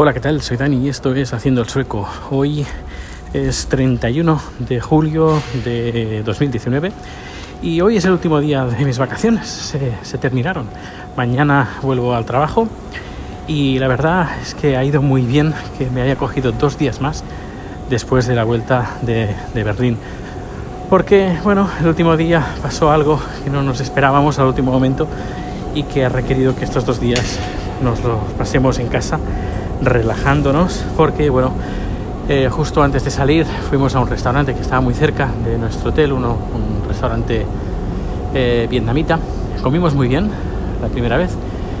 Hola, ¿qué tal? Soy Dani y esto es Haciendo el Sueco. Hoy es 31 de julio de 2019 y hoy es el último día de mis vacaciones. Se, terminaron. Mañana vuelvo al trabajo y la verdad es que ha ido muy bien que me haya cogido dos días más después de la vuelta de, de Berlín. Porque, bueno, el último día pasó algo que no nos esperábamos al último momento y que ha requerido que estos dos días nos los pasemos en casa relajándonos porque bueno eh, justo antes de salir fuimos a un restaurante que estaba muy cerca de nuestro hotel uno, un restaurante eh, vietnamita. Comimos muy bien la primera vez.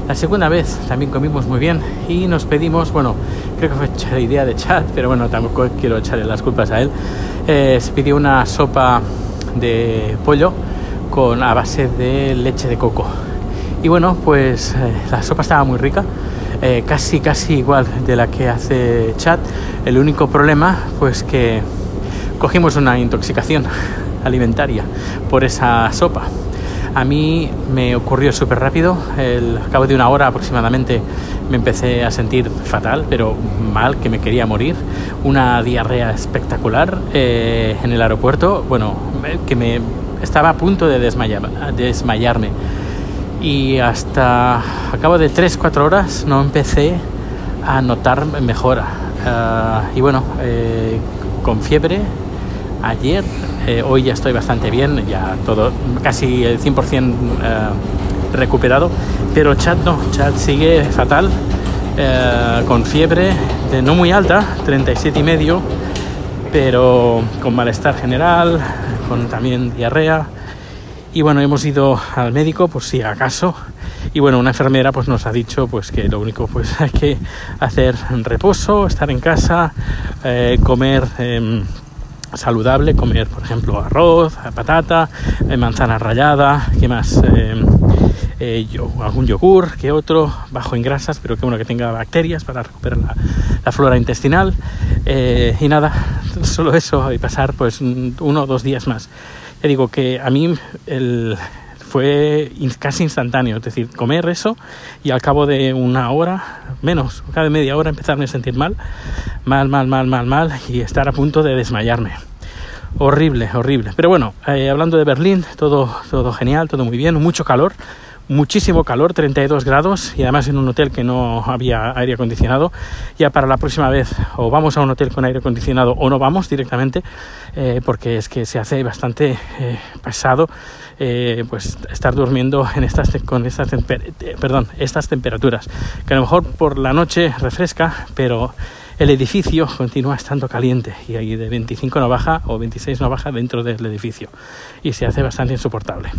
La segunda vez también comimos muy bien y nos pedimos bueno creo que fue la idea de chat pero bueno tampoco quiero echarle las culpas a él. Eh, se pidió una sopa de pollo con a base de leche de coco. Y bueno pues la sopa estaba muy rica eh, casi casi igual de la que hace Chat. El único problema pues que cogimos una intoxicación alimentaria por esa sopa. A mí me ocurrió súper rápido, al cabo de una hora aproximadamente me empecé a sentir fatal, pero mal, que me quería morir. Una diarrea espectacular eh, en el aeropuerto, bueno, que me estaba a punto de desmayarme y hasta a cabo de 3-4 horas no empecé a notar mejora. Ah, y bueno, eh, con fiebre ayer, eh, hoy ya estoy bastante bien, ya todo, casi el 100% eh, recuperado, pero chat no, chat sigue fatal, con fiebre no muy alta, 37 y medio, pero con malestar general, con también diarrea y bueno, hemos ido al médico por si acaso. Y bueno, una enfermera pues nos ha dicho pues que lo único pues hay que hacer reposo, estar en casa, eh, comer em, saludable, comer por ejemplo arroz, patata, eh, manzana rallada, ¿qué más? Em, eh, yo, algún yogur que otro, bajo en grasas, pero que bueno que tenga bacterias para recuperar la, flora intestinal. y nada, solo eso y pasar pues uno o dos días más. Ya digo que a mí fue casi instantáneo, es decir, comer eso y al cabo de una hora, menos, cada media hora empezarme a sentir mal, mal, mal, mal, mal, mal y estar a punto de desmayarme. Horrible, horrible. Pero bueno, eh, hablando de Berlín, todo, todo genial, todo muy bien, mucho calor muchísimo calor, 32 grados y además en un hotel que no había aire acondicionado. Ya para la próxima vez o vamos a un hotel con aire acondicionado o no vamos directamente eh, porque es que se hace bastante eh, pesado eh, pues estar durmiendo en estas con estas perdón, estas temperaturas que a lo mejor por la noche refresca pero el edificio continúa estando caliente y ahí de 25 no baja o 26 no baja dentro del edificio y se hace bastante insoportable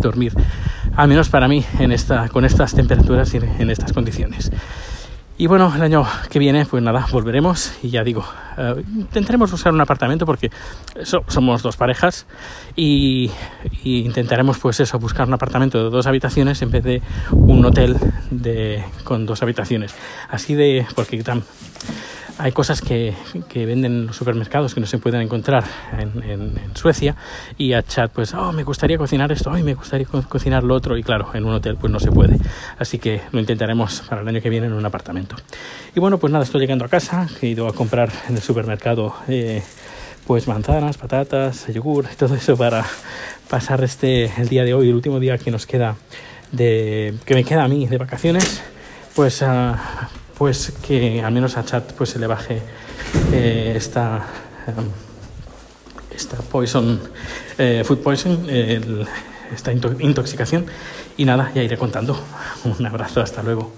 dormir al menos para mí, en esta, con estas temperaturas y en estas condiciones. Y bueno, el año que viene, pues nada, volveremos y ya digo, eh, intentaremos buscar un apartamento porque somos dos parejas y, intentaremos pues eso, buscar un apartamento de dos habitaciones en vez de un hotel de, con dos habitaciones. Así de, porque tan, hay cosas que, que, venden en los supermercados que no se pueden encontrar en, en, Suecia y a chat pues oh me gustaría cocinar esto hoy me gustaría cocinar lo otro y claro en un hotel pues no se puede. Así que lo intentaremos para el año que viene en un apartamento. Y bueno pues nada estoy llegando a casa he ido a comprar en el supermercado eh, pues manzanas patatas yogur todo eso para pasar este el día de hoy el último día que nos queda de que me queda a mí de vacaciones. Pues uh, pues que al menos a Chat pues se le baje eh, esta um, esta poison eh, food poison esta intoxicación. Y nada ya iré contando. Un abrazo hasta luego